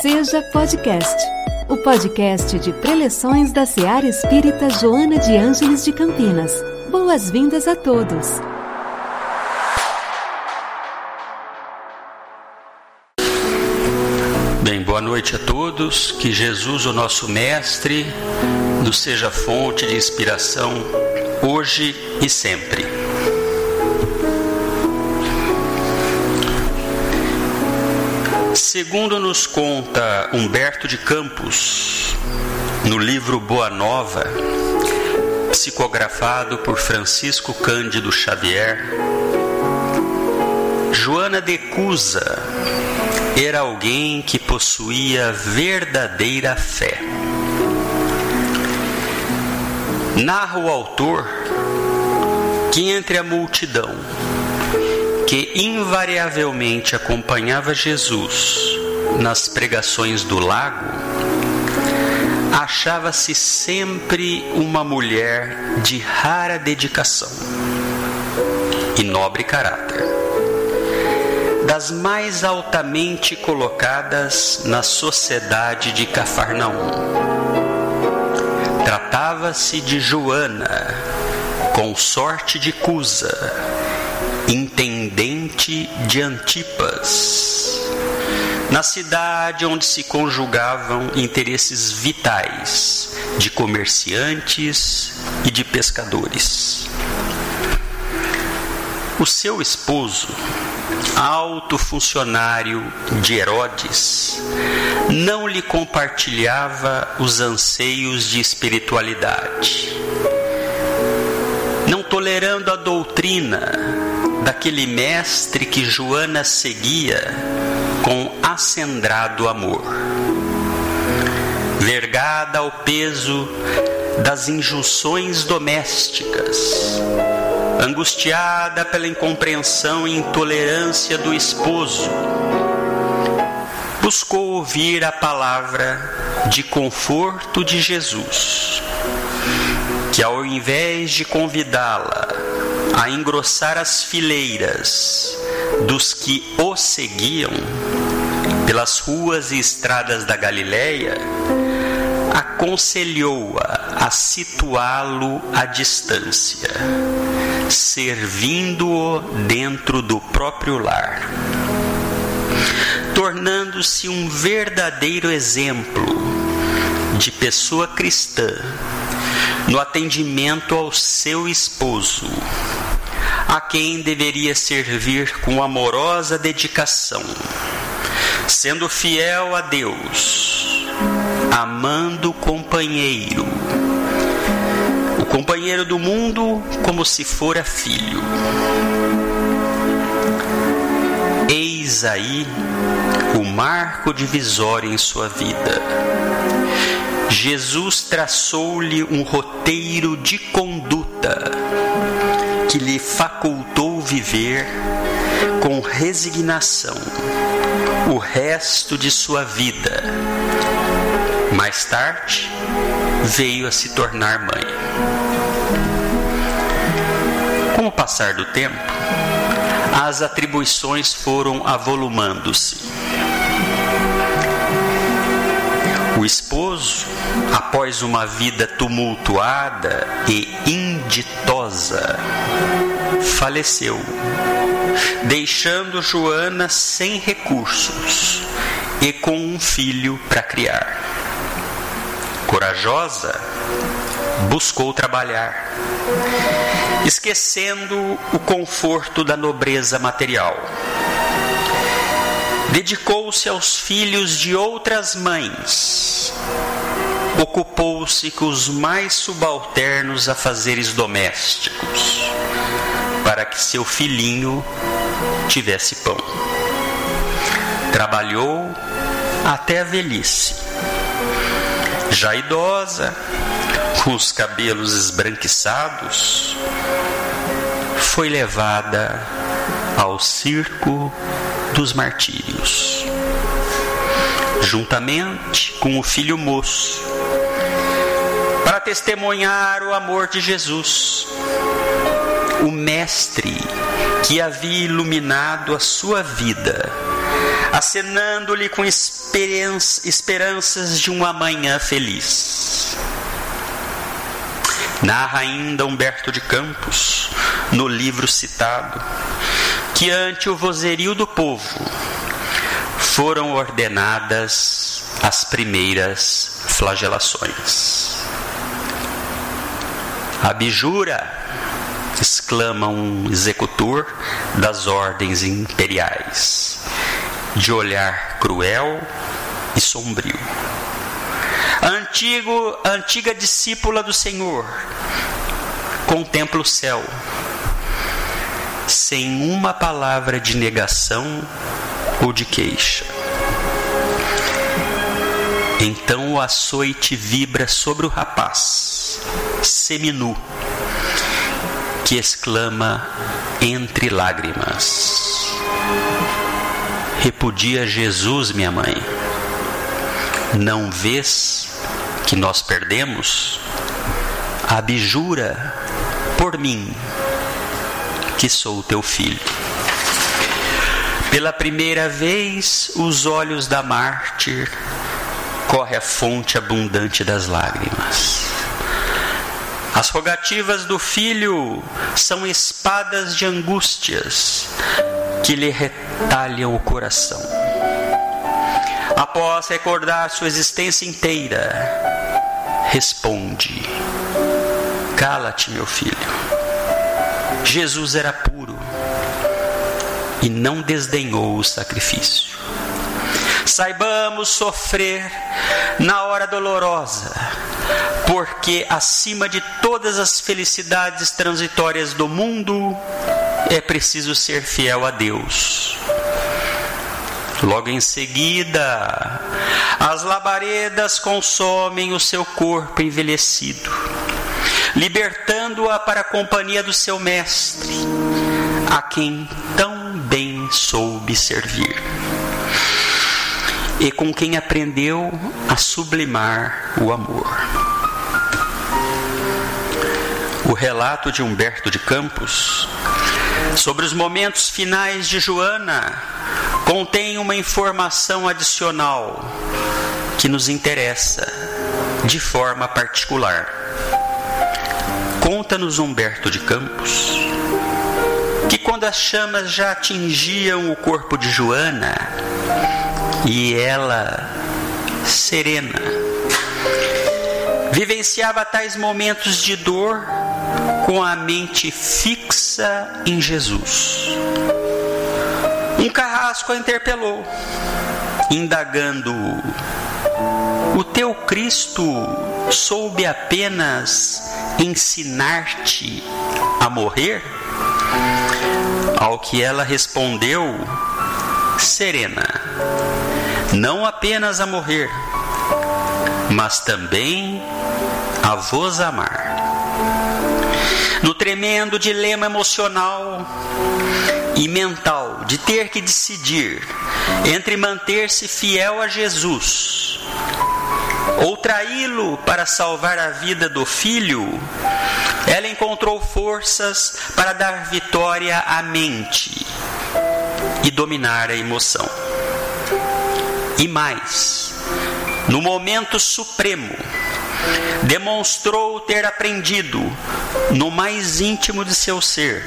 Seja Podcast, o podcast de preleções da Seara Espírita Joana de Ângeles de Campinas. Boas-vindas a todos. Bem, boa noite a todos. Que Jesus, o nosso Mestre, nos seja fonte de inspiração hoje e sempre. Segundo nos conta Humberto de Campos, no livro Boa Nova, psicografado por Francisco Cândido Xavier, Joana de Cusa era alguém que possuía verdadeira fé. Narra o autor que entre a multidão que invariavelmente acompanhava Jesus nas pregações do lago, achava-se sempre uma mulher de rara dedicação e nobre caráter, das mais altamente colocadas na sociedade de Cafarnaum. Tratava-se de Joana, consorte de Cusa, intendente de Antipas, na cidade onde se conjugavam interesses vitais de comerciantes e de pescadores. O seu esposo, alto funcionário de Herodes, não lhe compartilhava os anseios de espiritualidade. Não tolerando a doutrina daquele mestre que Joana seguia com acendrado amor. Vergada ao peso das injunções domésticas, angustiada pela incompreensão e intolerância do esposo, buscou ouvir a palavra de conforto de Jesus, que ao invés de convidá-la a engrossar as fileiras dos que o seguiam pelas ruas e estradas da Galiléia, aconselhou-a a, situá-lo à distância, servindo-o dentro do próprio lar, tornando-se um verdadeiro exemplo de pessoa cristã no atendimento ao seu esposo, a quem deveria servir com amorosa dedicação, sendo fiel a Deus, amando o companheiro, o companheiro do mundo como se fora filho. Eis aí o marco divisório em sua vida Jesus traçou-lhe um roteiro de conduta que lhe facultou viver com resignação o resto de sua vida. Mais tarde, veio a se tornar mãe. Com o passar do tempo, as atribuições foram avolumando-se O esposo, após uma vida tumultuada e inditosa, faleceu, deixando Joana sem recursos e com um filho para criar. Corajosa, buscou trabalhar, esquecendo o conforto da nobreza material Dedicou-se aos filhos de outras mães. Ocupou-se com os mais subalternos afazeres domésticos, para que seu filhinho tivesse pão. Trabalhou até a velhice. Já idosa, com os cabelos esbranquiçados, foi levada ao circo dos martírios, juntamente com o filho moço, para testemunhar o amor de Jesus, o Mestre que havia iluminado a sua vida acenando-lhe com esperanças de um amanhã feliz. Narra ainda Humberto de Campos, no livro citado, que ante o vozerio do povo foram ordenadas as primeiras flagelações. Abjura, exclama um executor das ordens imperiais, de olhar cruel e sombrio. Antigo, antiga discípula do Senhor, contempla o céu, sem uma palavra de negação ou de queixa. Então o açoite vibra sobre o rapaz, seminu, que exclama entre lágrimas: Repudia Jesus, minha mãe. Não vês que nós perdemos? Abjura por mim, que sou teu filho. Pela primeira vez, os olhos da mártir corre a fonte abundante das lágrimas. As rogativas do filho são espadas de angústias que lhe retalham o coração. Após recordar sua existência inteira, responde: Cala-te, meu filho. Jesus era puro e não desdenhou o sacrifício. Saibamos sofrer na hora dolorosa, porque acima de todas as felicidades transitórias do mundo, é preciso ser fiel a Deus. Logo em seguida, as labaredas consomem o seu corpo envelhecido, libertando-a para a companhia do seu mestre, a quem tão bem soube servir e com quem aprendeu a sublimar o amor. O relato de Humberto de Campos sobre os momentos finais de Joana contém uma informação adicional que nos interessa de forma particular. Conta-nos Humberto de Campos que quando as chamas já atingiam o corpo de Joana e ela, serena, vivenciava tais momentos de dor com a mente fixa em Jesus. Um carrasco a interpelou, indagando: O teu Cristo soube apenas ensinar-te a morrer? Ao que ela respondeu, serena, não apenas a morrer, mas também a vos amar. No tremendo dilema emocional e mental de ter que decidir entre manter-se fiel a Jesus ou traí-lo para salvar a vida do filho, ela encontrou forças para dar vitória à mente e dominar a emoção. E mais, no momento supremo, demonstrou ter aprendido, no mais íntimo de seu ser,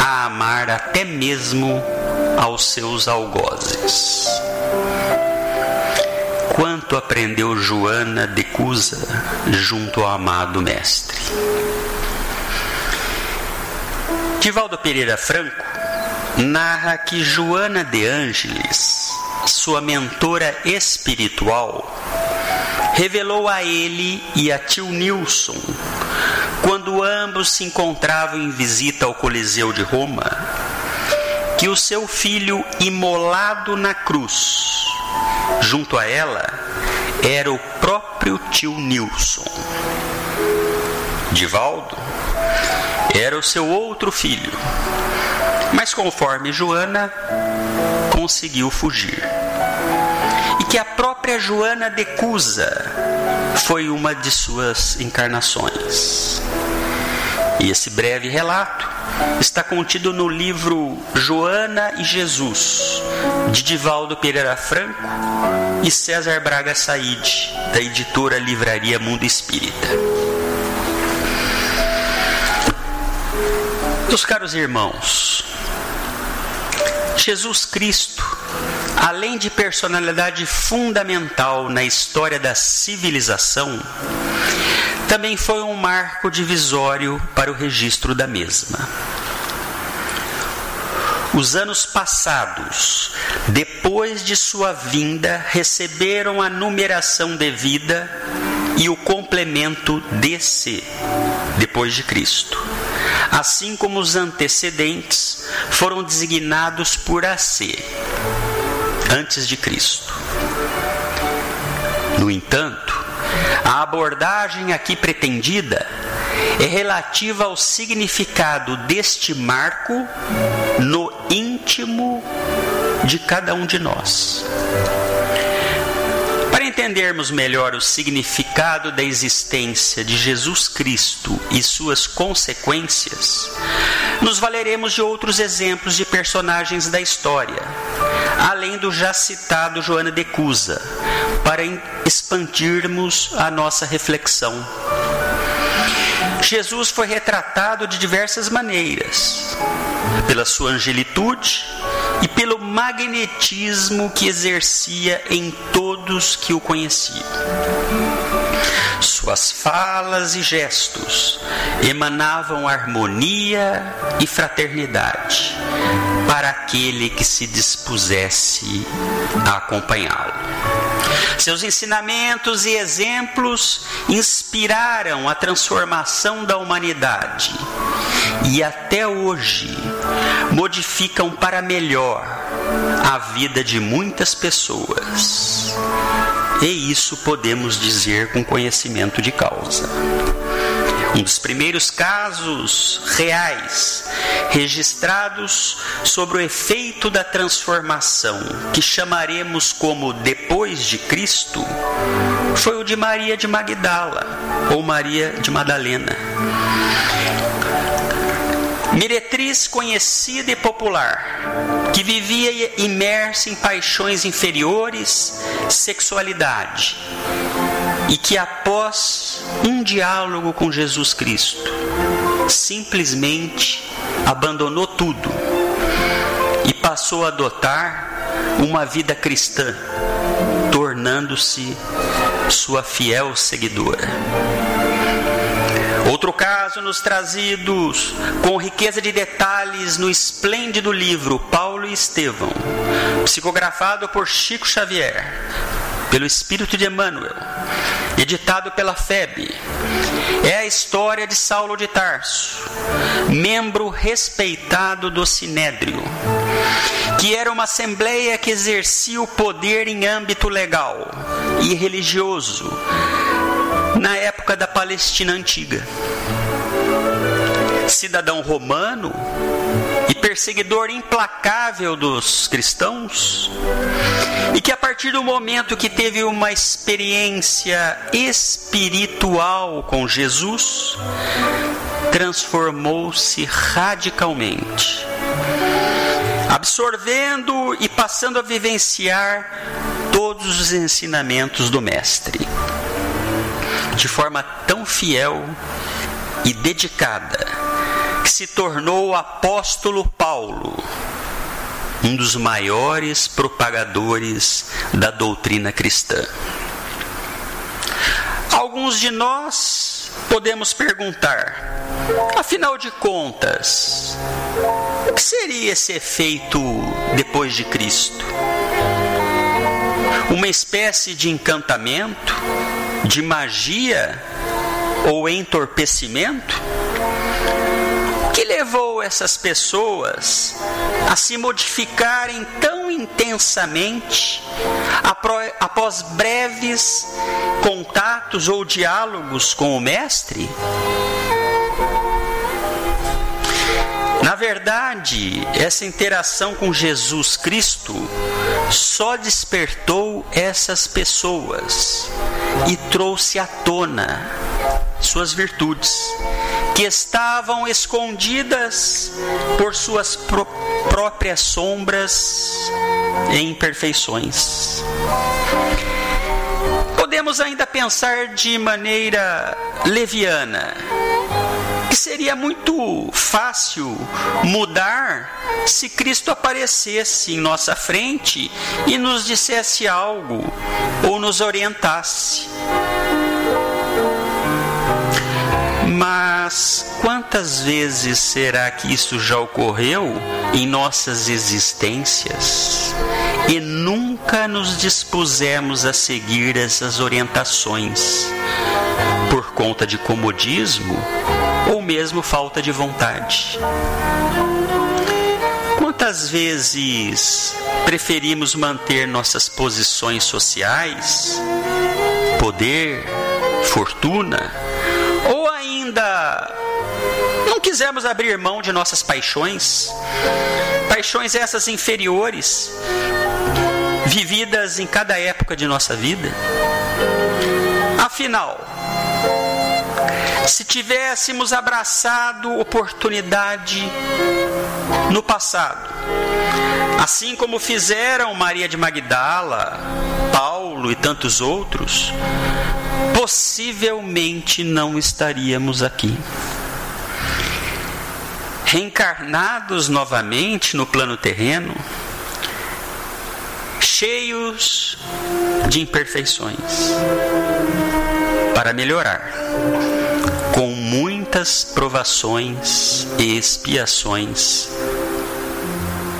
a amar até mesmo aos seus algozes. Quanto aprendeu Joana de Cusa junto ao amado mestre. Divaldo Pereira Franco narra que Joana de Ângeles, sua mentora espiritual, revelou a ele e a tio Nilson, quando ambos se encontravam em visita ao Coliseu de Roma, que o seu filho imolado na cruz, junto a ela, era o próprio tio Nilson. Divaldo era o seu outro filho, mas conforme Joana conseguiu fugir e que a própria Joana de Cusa foi uma de suas encarnações. E esse breve relato está contido no livro Joana e Jesus, de Divaldo Pereira Franco e César Braga Said, da editora Livraria Mundo Espírita. Meus caros irmãos, Jesus Cristo, além de personalidade fundamental na história da civilização, também foi um marco divisório para o registro da mesma. Os anos passados, depois de sua vinda, receberam a numeração devida e o complemento DC, depois de Cristo. Assim como os antecedentes foram designados por AC, antes de Cristo. No entanto, a abordagem aqui pretendida é relativa ao significado deste marco no íntimo de cada um de nós. Para entendermos melhor o significado da existência de Jesus Cristo e suas consequências, nos valeremos de outros exemplos de personagens da história, além do já citado Joana de Cusa, para expandirmos a nossa reflexão. Jesus foi retratado de diversas maneiras, pela sua angelitude e pelo magnetismo que exercia em todos que o conheciam. Suas falas e gestos emanavam harmonia e fraternidade para aquele que se dispusesse a acompanhá-lo. Seus ensinamentos e exemplos inspiraram a transformação da humanidade e até hoje modificam para melhor a vida de muitas pessoas. E isso podemos dizer com conhecimento de causa. Um dos primeiros casos reais registrados sobre o efeito da transformação, que chamaremos como depois de Cristo, foi o de Maria de Magdala ou Maria de Madalena. Meretriz conhecida e popular, que vivia imersa em paixões inferiores, sexualidade, e que após um diálogo com Jesus Cristo, simplesmente abandonou tudo e passou a adotar uma vida cristã, tornando-se sua fiel seguidora. Outro caso nos trazidos com riqueza de detalhes no esplêndido livro Paulo e Estevão, psicografado por Chico Xavier, pelo Espírito de Emmanuel, editado pela FEB. É a história de Saulo de Tarso, membro respeitado do Sinédrio, que era uma assembleia que exercia o poder em âmbito legal e religioso na época da Palestina antiga. Cidadão romano e perseguidor implacável dos cristãos, e que partir do momento que teve uma experiência espiritual com Jesus, transformou-se radicalmente, absorvendo e passando a vivenciar todos os ensinamentos do Mestre, de forma tão fiel e dedicada, que se tornou o apóstolo Paulo um dos maiores propagadores da doutrina cristã. Alguns de nós podemos perguntar, afinal de contas, o que seria esse efeito depois de Cristo? Uma espécie de encantamento, de magia ou entorpecimento? Que levou essas pessoas a se modificarem tão intensamente após breves contatos ou diálogos com o Mestre? Na verdade, essa interação com Jesus Cristo só despertou essas pessoas e trouxe à tona suas virtudes que estavam escondidas por suas pró próprias sombras e imperfeições. Podemos ainda pensar de maneira leviana que seria muito fácil mudar se Cristo aparecesse em nossa frente e nos dissesse algo ou nos orientasse. Mas quantas vezes será que isso já ocorreu em nossas existências e nunca nos dispusemos a seguir essas orientações por conta de comodismo ou mesmo falta de vontade? Quantas vezes preferimos manter nossas posições sociais, poder, fortuna, quisermos abrir mão de nossas paixões, paixões essas inferiores, vividas em cada época de nossa vida? Afinal, se tivéssemos abraçado oportunidade no passado, assim como fizeram Maria de Magdala, Paulo e tantos outros, possivelmente não estaríamos aqui. Reencarnados novamente no plano terreno, cheios de imperfeições, para melhorar com muitas provações e expiações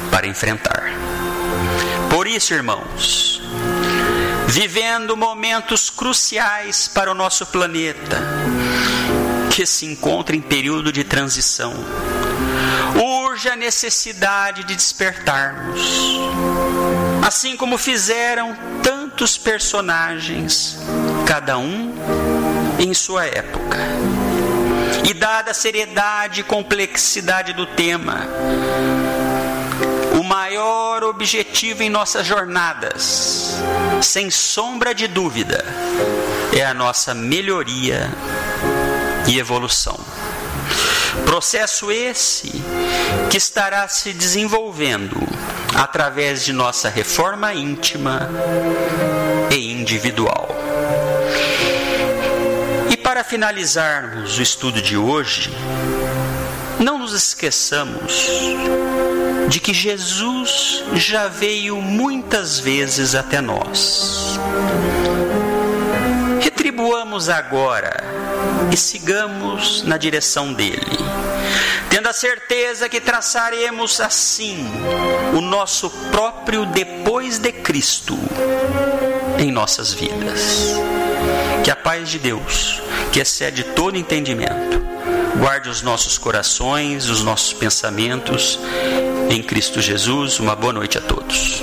para enfrentar. Por isso, irmãos, vivendo momentos cruciais para o nosso planeta, que se encontra em período de transição, urge a necessidade de despertarmos, assim como fizeram tantos personagens, cada um em sua época. E dada a seriedade e complexidade do tema, o maior objetivo em nossas jornadas, sem sombra de dúvida, é a nossa melhoria e evolução. Processo esse que estará se desenvolvendo através de nossa reforma íntima e individual. E para finalizarmos o estudo de hoje, não nos esqueçamos de que Jesus já veio muitas vezes até nós. Retribuamos agora e sigamos na direção dele, tendo a certeza que traçaremos assim o nosso próprio depois de Cristo em nossas vidas. Que a paz de Deus, que excede todo entendimento, guarde os nossos corações, os nossos pensamentos em Cristo Jesus. Uma boa noite a todos.